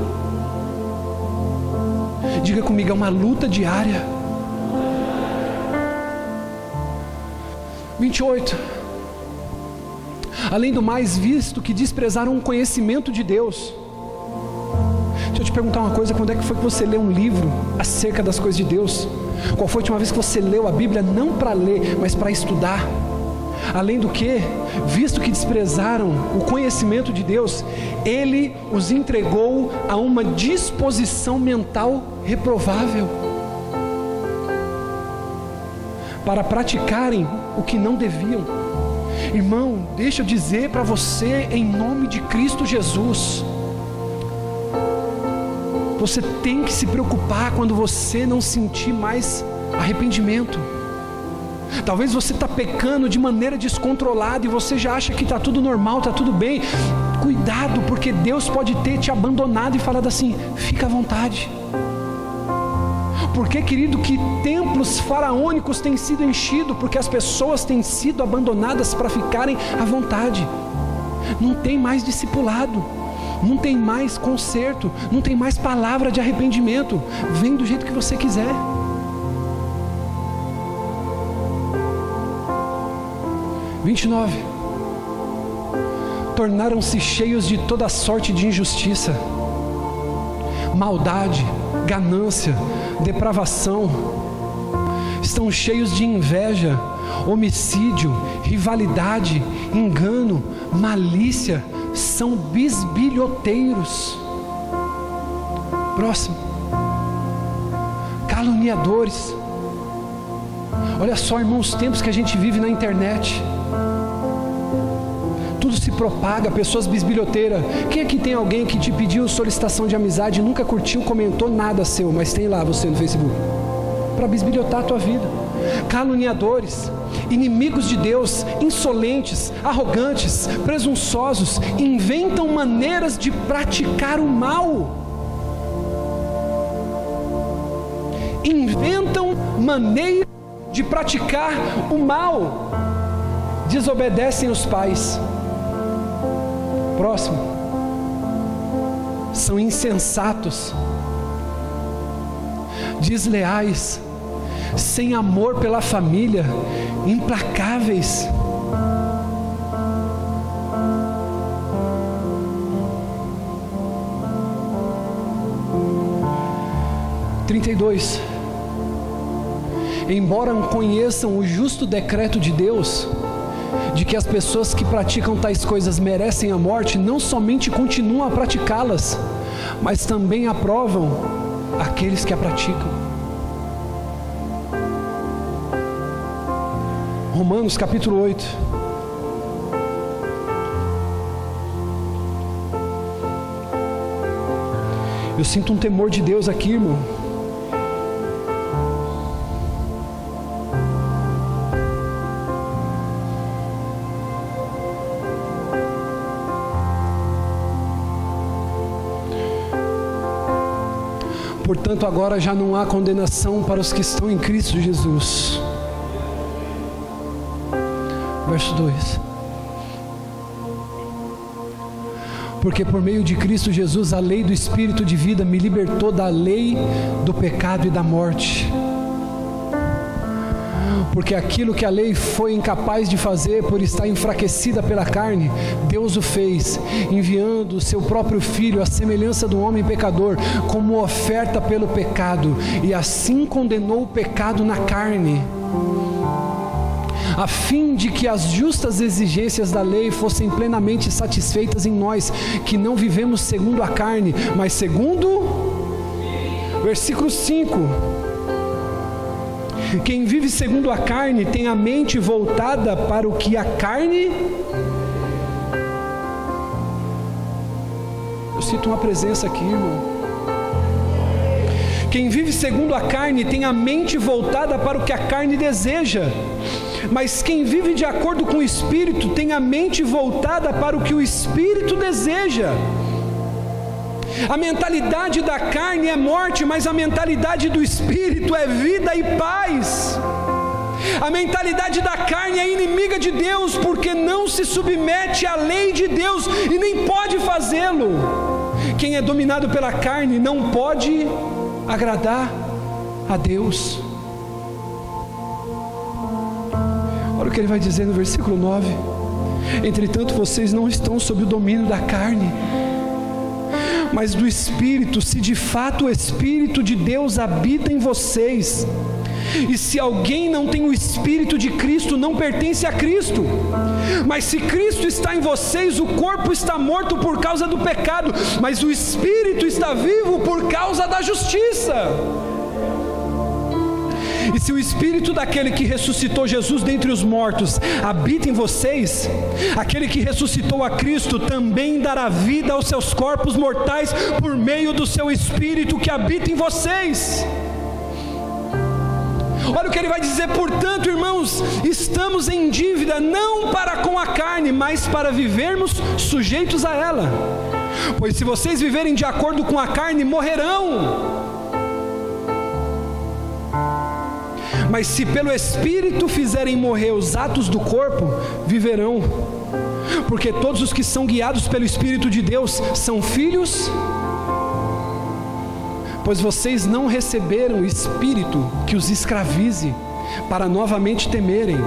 Diga comigo, é uma luta diária. 28. Além do mais, visto que desprezaram o conhecimento de Deus. Deixa eu te perguntar uma coisa: quando é que foi que você leu um livro acerca das coisas de Deus? Qual foi a última vez que você leu a Bíblia não para ler, mas para estudar? Além do que, visto que desprezaram o conhecimento de Deus, Ele os entregou a uma disposição mental reprovável para praticarem o que não deviam. Irmão, deixa eu dizer para você, em nome de Cristo Jesus, você tem que se preocupar quando você não sentir mais arrependimento. Talvez você está pecando de maneira descontrolada e você já acha que está tudo normal, está tudo bem. Cuidado, porque Deus pode ter te abandonado e falado assim: fica à vontade. Porque, querido, que templos faraônicos têm sido enchidos, porque as pessoas têm sido abandonadas para ficarem à vontade. Não tem mais discipulado não tem mais conserto, não tem mais palavra de arrependimento. Vem do jeito que você quiser. Vinte e nove. Tornaram-se cheios de toda sorte de injustiça, maldade, ganância, depravação. Estão cheios de inveja, homicídio, rivalidade, engano, malícia são bisbilhoteiros. Próximo. Caluniadores. Olha só, irmãos, os tempos que a gente vive na internet. Tudo se propaga, pessoas bisbilhoteiras. Quem aqui tem alguém que te pediu solicitação de amizade, nunca curtiu, comentou nada seu, mas tem lá você no Facebook? Para bisbilhotar a tua vida. Caluniadores inimigos de Deus, insolentes, arrogantes, presunçosos, inventam maneiras de praticar o mal. Inventam maneiras de praticar o mal. Desobedecem os pais. Próximo. São insensatos, desleais, sem amor pela família, implacáveis. Trinta e dois. Embora conheçam o justo decreto de Deus, de que as pessoas que praticam tais coisas merecem a morte, não somente continuam a praticá-las, mas também aprovam aqueles que a praticam. Romanos capítulo 8. Eu sinto um temor de Deus aqui, irmão. Portanto, agora já não há condenação para os que estão em Cristo Jesus verso 2. Porque por meio de Cristo Jesus, a lei do Espírito de vida me libertou da lei do pecado e da morte. Porque aquilo que a lei foi incapaz de fazer por estar enfraquecida pela carne, Deus o fez, enviando o seu próprio Filho à semelhança do homem pecador, como oferta pelo pecado, e assim condenou o pecado na carne a fim de que as justas exigências da lei fossem plenamente satisfeitas em nós, que não vivemos segundo a carne, mas segundo. Versículo 5. Quem vive segundo a carne tem a mente voltada para o que a carne. Eu sinto uma presença aqui, irmão. Quem vive segundo a carne tem a mente voltada para o que a carne deseja Mas quem vive de acordo com o Espírito tem a mente voltada para o que o Espírito deseja. A mentalidade da carne é morte, mas a mentalidade do Espírito é vida e paz. A mentalidade da carne é inimiga de Deus, porque não se submete à lei de Deus e nem pode fazê-lo. Quem é dominado pela carne não pode agradar a Deus. Olha o que ele vai dizer no versículo 9: Entretanto, vocês não estão sob o domínio da carne, mas do Espírito, se de fato o Espírito de Deus habita em vocês. E se alguém não tem o Espírito de Cristo, não pertence a Cristo. Mas se Cristo está em vocês, o corpo está morto por causa do pecado, mas o Espírito está vivo por causa da justiça. Se o Espírito daquele que ressuscitou Jesus dentre os mortos habita em vocês, aquele que ressuscitou a Cristo também dará vida aos seus corpos mortais por meio do seu Espírito que habita em vocês. Olha o que ele vai dizer, portanto, irmãos, estamos em dívida não para com a carne, mas para vivermos sujeitos a ela. Pois se vocês viverem de acordo com a carne, morrerão. Mas se pelo Espírito fizerem morrer os atos do corpo, viverão. Porque todos os que são guiados pelo Espírito de Deus são filhos pois vocês não receberam o espírito que os escravize para novamente temerem.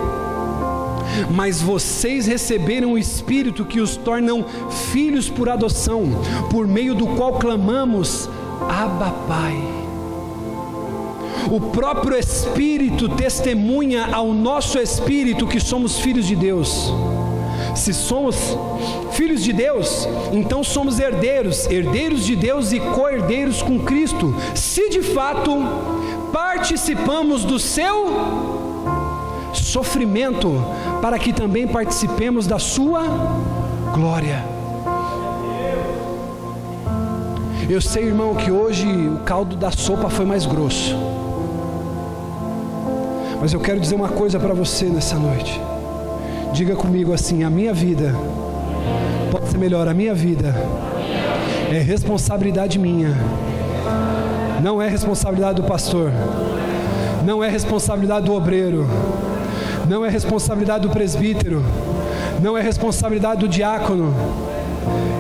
Mas vocês receberam o Espírito que os tornam filhos por adoção, por meio do qual clamamos, Abba Pai. O próprio Espírito testemunha ao nosso espírito que somos filhos de Deus. Se somos filhos de Deus, então somos herdeiros, herdeiros de Deus e co-herdeiros com Cristo, se de fato participamos do seu sofrimento, para que também participemos da sua glória. Eu sei, irmão, que hoje o caldo da sopa foi mais grosso. Mas eu quero dizer uma coisa para você nessa noite. Diga comigo assim: a minha vida pode ser melhor, a minha vida é responsabilidade minha, não é responsabilidade do pastor, não é responsabilidade do obreiro, não é responsabilidade do presbítero, não é responsabilidade do diácono,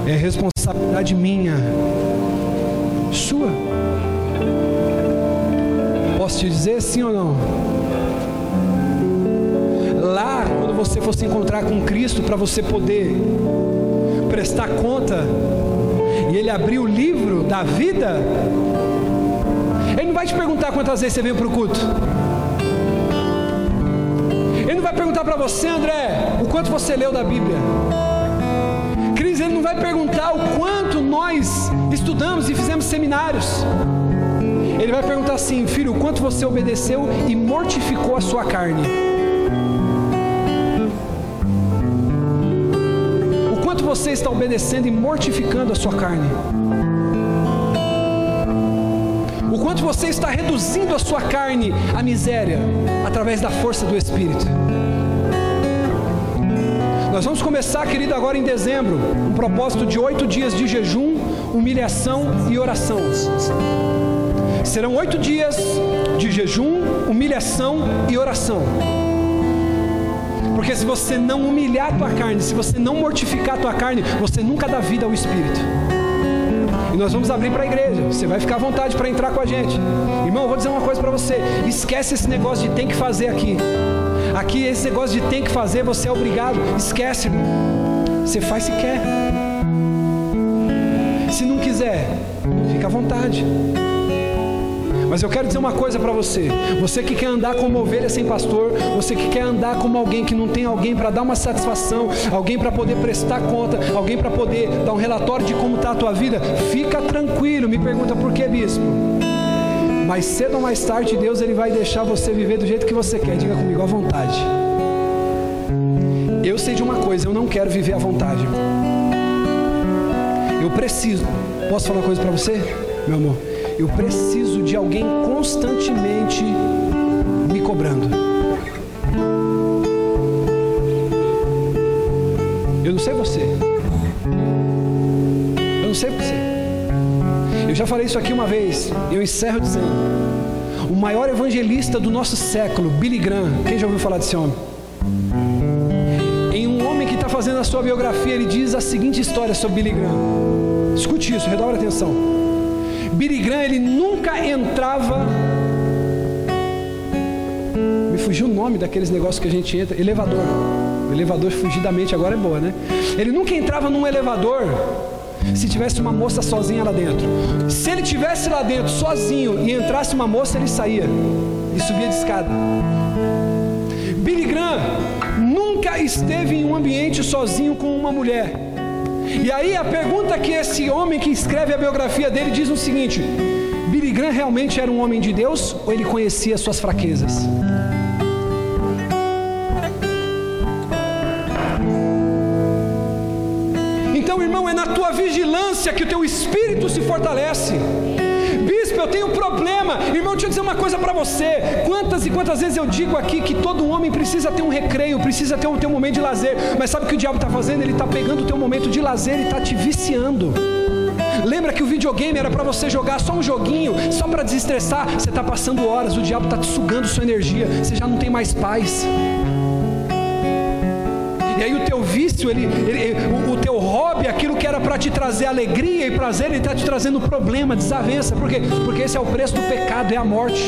é responsabilidade minha, sua. Posso te dizer sim ou não? Você for se encontrar com Cristo, para você poder prestar conta, e Ele abrir o livro da vida, Ele não vai te perguntar quantas vezes você veio para o culto. Ele não vai perguntar para você, André, o quanto você leu da Bíblia. Cris, ele não vai perguntar o quanto nós estudamos e fizemos seminários. Ele vai perguntar assim, filho, o quanto você obedeceu e mortificou a sua carne. Você está obedecendo e mortificando a sua carne? O quanto você está reduzindo a sua carne à miséria através da força do Espírito? Nós vamos começar, querido, agora em dezembro, um propósito de oito dias de jejum, humilhação e oração. Serão oito dias de jejum, humilhação e oração. Porque se você não humilhar a tua carne, se você não mortificar a tua carne, você nunca dá vida ao Espírito. E nós vamos abrir para a igreja. Você vai ficar à vontade para entrar com a gente. Irmão, vou dizer uma coisa para você. Esquece esse negócio de tem que fazer aqui. Aqui esse negócio de tem que fazer, você é obrigado. Esquece. Você faz se quer. Se não quiser, fica à vontade. Mas eu quero dizer uma coisa para você: você que quer andar como ovelha sem pastor, você que quer andar como alguém que não tem alguém para dar uma satisfação, alguém para poder prestar conta, alguém para poder dar um relatório de como está a tua vida, fica tranquilo. Me pergunta por que, bispo? Mas cedo ou mais tarde, Deus ele vai deixar você viver do jeito que você quer. Diga comigo, à vontade. Eu sei de uma coisa, eu não quero viver à vontade. Eu preciso. Posso falar uma coisa para você, meu amor? Eu preciso de alguém constantemente me cobrando. Eu não sei você. Eu não sei você. Eu já falei isso aqui uma vez. Eu encerro dizendo. O maior evangelista do nosso século, Billy Graham. Quem já ouviu falar desse homem? Em um homem que está fazendo a sua biografia, ele diz a seguinte história sobre Billy Graham. Escute isso, redobre a atenção. Graham, ele nunca entrava me fugiu o nome daqueles negócios que a gente entra, elevador. Elevador fugidamente agora é boa, né? Ele nunca entrava num elevador se tivesse uma moça sozinha lá dentro. Se ele tivesse lá dentro sozinho e entrasse uma moça, ele saía e subia de escada. Billy Graham nunca esteve em um ambiente sozinho com uma mulher. E aí a pergunta que esse homem que escreve a biografia dele diz o seguinte: Billy Graham realmente era um homem de Deus ou ele conhecia suas fraquezas? Então, irmão, é na tua vigilância que o teu espírito se fortalece. Bispo, eu tenho um problema. Irmão, deixa eu dizer uma coisa para você. Quantas e quantas vezes eu digo aqui que todo homem precisa ter um recreio, precisa ter um, ter momento de lazer. Mas sabe o que o diabo está fazendo? Ele está pegando o teu momento de lazer e está te viciando. Lembra que o videogame era para você jogar só um joguinho, só para desestressar? Você está passando horas, o diabo está te sugando sua energia, você já não tem mais paz. E aí o teu vício, ele, ele o, o, teu hobby, aquilo que era para te trazer alegria e prazer, ele está te trazendo problema, desavença. Por quê? Porque esse é o preço do pecado, é a morte.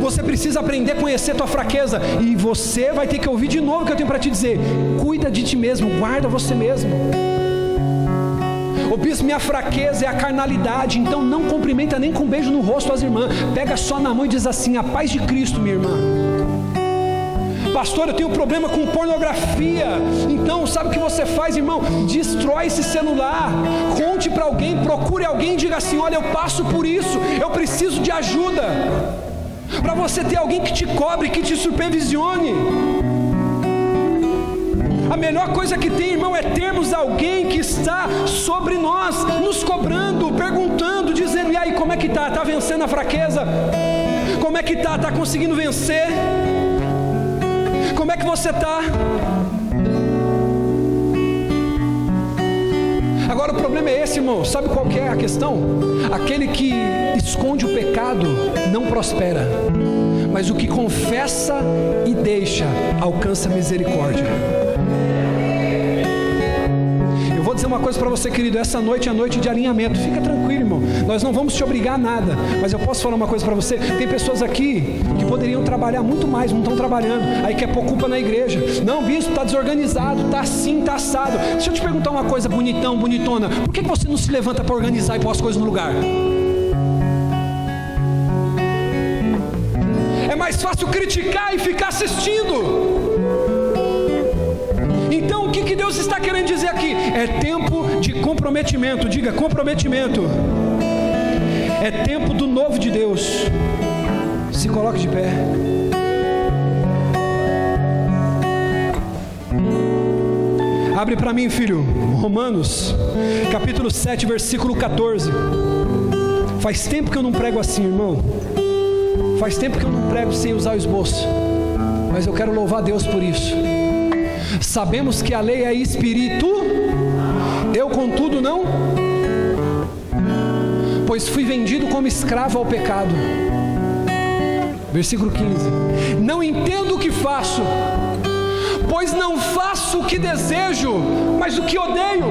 Você precisa aprender a conhecer tua fraqueza. E você vai ter que ouvir de novo o que eu tenho para te dizer. Cuida de ti mesmo, guarda você mesmo. O bispo, minha fraqueza é a carnalidade, então não cumprimenta nem com um beijo no rosto as irmãs. Pega só na mão e diz assim: a paz de Cristo, minha irmã. Pastor, eu tenho problema com pornografia. Então, sabe o que você faz, irmão? Destrói esse celular. Conte para alguém, procure alguém e diga assim: Olha, eu passo por isso, eu preciso de ajuda. Para você ter alguém que te cobre, que te supervisione. A melhor coisa que tem, irmão, é termos alguém que está sobre nós, nos cobrando, perguntando, dizendo: e aí, como é que tá? Tá vencendo a fraqueza? Como é que tá? Tá conseguindo vencer? Como é que você está? Agora o problema é esse, irmão. Sabe qual é a questão? Aquele que esconde o pecado não prospera, mas o que confessa e deixa alcança misericórdia dizer uma coisa para você, querido. Essa noite é noite de alinhamento. Fica tranquilo, irmão. Nós não vamos te obrigar a nada. Mas eu posso falar uma coisa para você. Tem pessoas aqui que poderiam trabalhar muito mais, não estão trabalhando. Aí quer pôr culpa na igreja. Não, bispo, está desorganizado, está assim, está assado. Deixa eu te perguntar uma coisa, bonitão, bonitona. Por que você não se levanta para organizar e pôr as coisas no lugar? É mais fácil criticar e ficar assistindo. É tempo de comprometimento, diga comprometimento. É tempo do novo de Deus. Se coloque de pé. Abre para mim, filho, Romanos, capítulo 7, versículo 14. Faz tempo que eu não prego assim, irmão. Faz tempo que eu não prego sem usar o esboço. Mas eu quero louvar Deus por isso. Sabemos que a lei é espírito, eu contudo não, pois fui vendido como escravo ao pecado. Versículo 15: Não entendo o que faço, pois não faço o que desejo, mas o que odeio.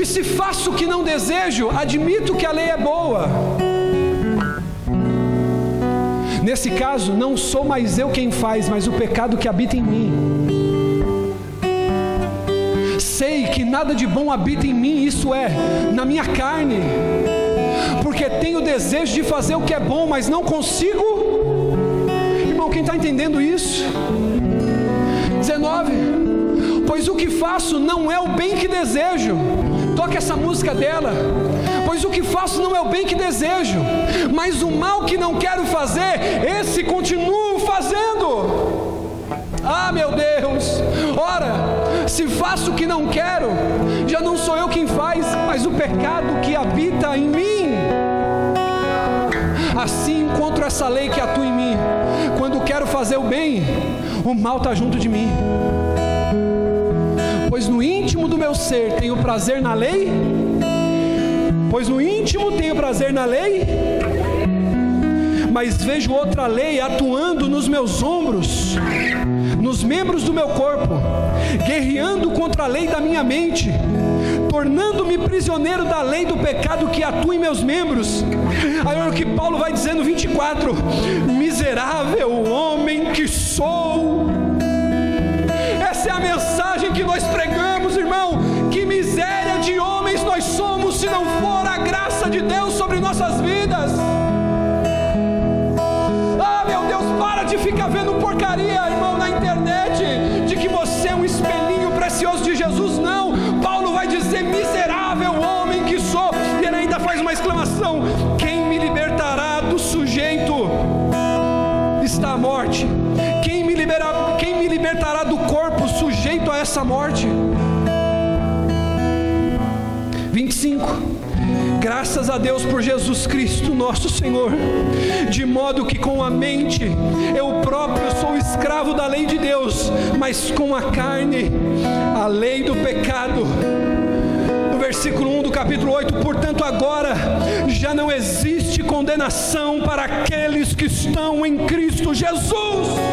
E se faço o que não desejo, admito que a lei é boa. Nesse caso, não sou mais eu quem faz, mas o pecado que habita em mim. Sei que nada de bom habita em mim, isso é, na minha carne, porque tenho desejo de fazer o que é bom, mas não consigo. Irmão, quem está entendendo isso? 19. Pois o que faço não é o bem que desejo. Toque essa música dela pois o que faço não é o bem que desejo, mas o mal que não quero fazer, esse continuo fazendo. Ah, meu Deus! Ora, se faço o que não quero, já não sou eu quem faz, mas o pecado que habita em mim. Assim encontro essa lei que atua em mim. Quando quero fazer o bem, o mal está junto de mim. Pois no íntimo do meu ser tenho prazer na lei, pois no íntimo tenho prazer na lei, mas vejo outra lei atuando nos meus ombros, nos membros do meu corpo, guerreando contra a lei da minha mente, tornando-me prisioneiro da lei do pecado que atua em meus membros. Aí olha o que Paulo vai dizendo 24: miserável homem que sou. É a mensagem que nós pregamos, morte? 25 Graças a Deus por Jesus Cristo, nosso Senhor, de modo que com a mente eu próprio sou escravo da lei de Deus, mas com a carne, a lei do pecado. Versículo 1 do capítulo 8, portanto, agora já não existe condenação para aqueles que estão em Cristo Jesus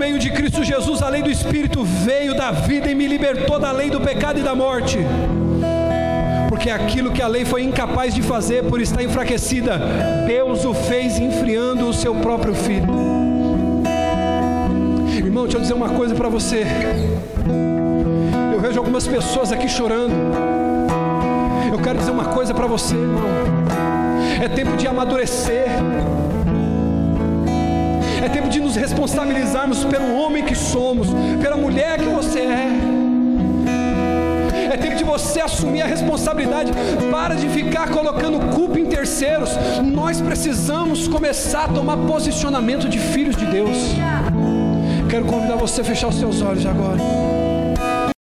meio de Cristo Jesus a lei do Espírito veio da vida e me libertou da lei do pecado e da morte. Porque aquilo que a lei foi incapaz de fazer por estar enfraquecida, Deus o fez enfriando o seu próprio filho. Irmão, deixa eu dizer uma coisa para você. Eu vejo algumas pessoas aqui chorando. Eu quero dizer uma coisa para você, irmão. É tempo de amadurecer. É tempo de nos responsabilizarmos pelo homem que somos, pela mulher que você é. É tempo de você assumir a responsabilidade. Para de ficar colocando culpa em terceiros. Nós precisamos começar a tomar posicionamento de filhos de Deus. Quero convidar você a fechar os seus olhos agora.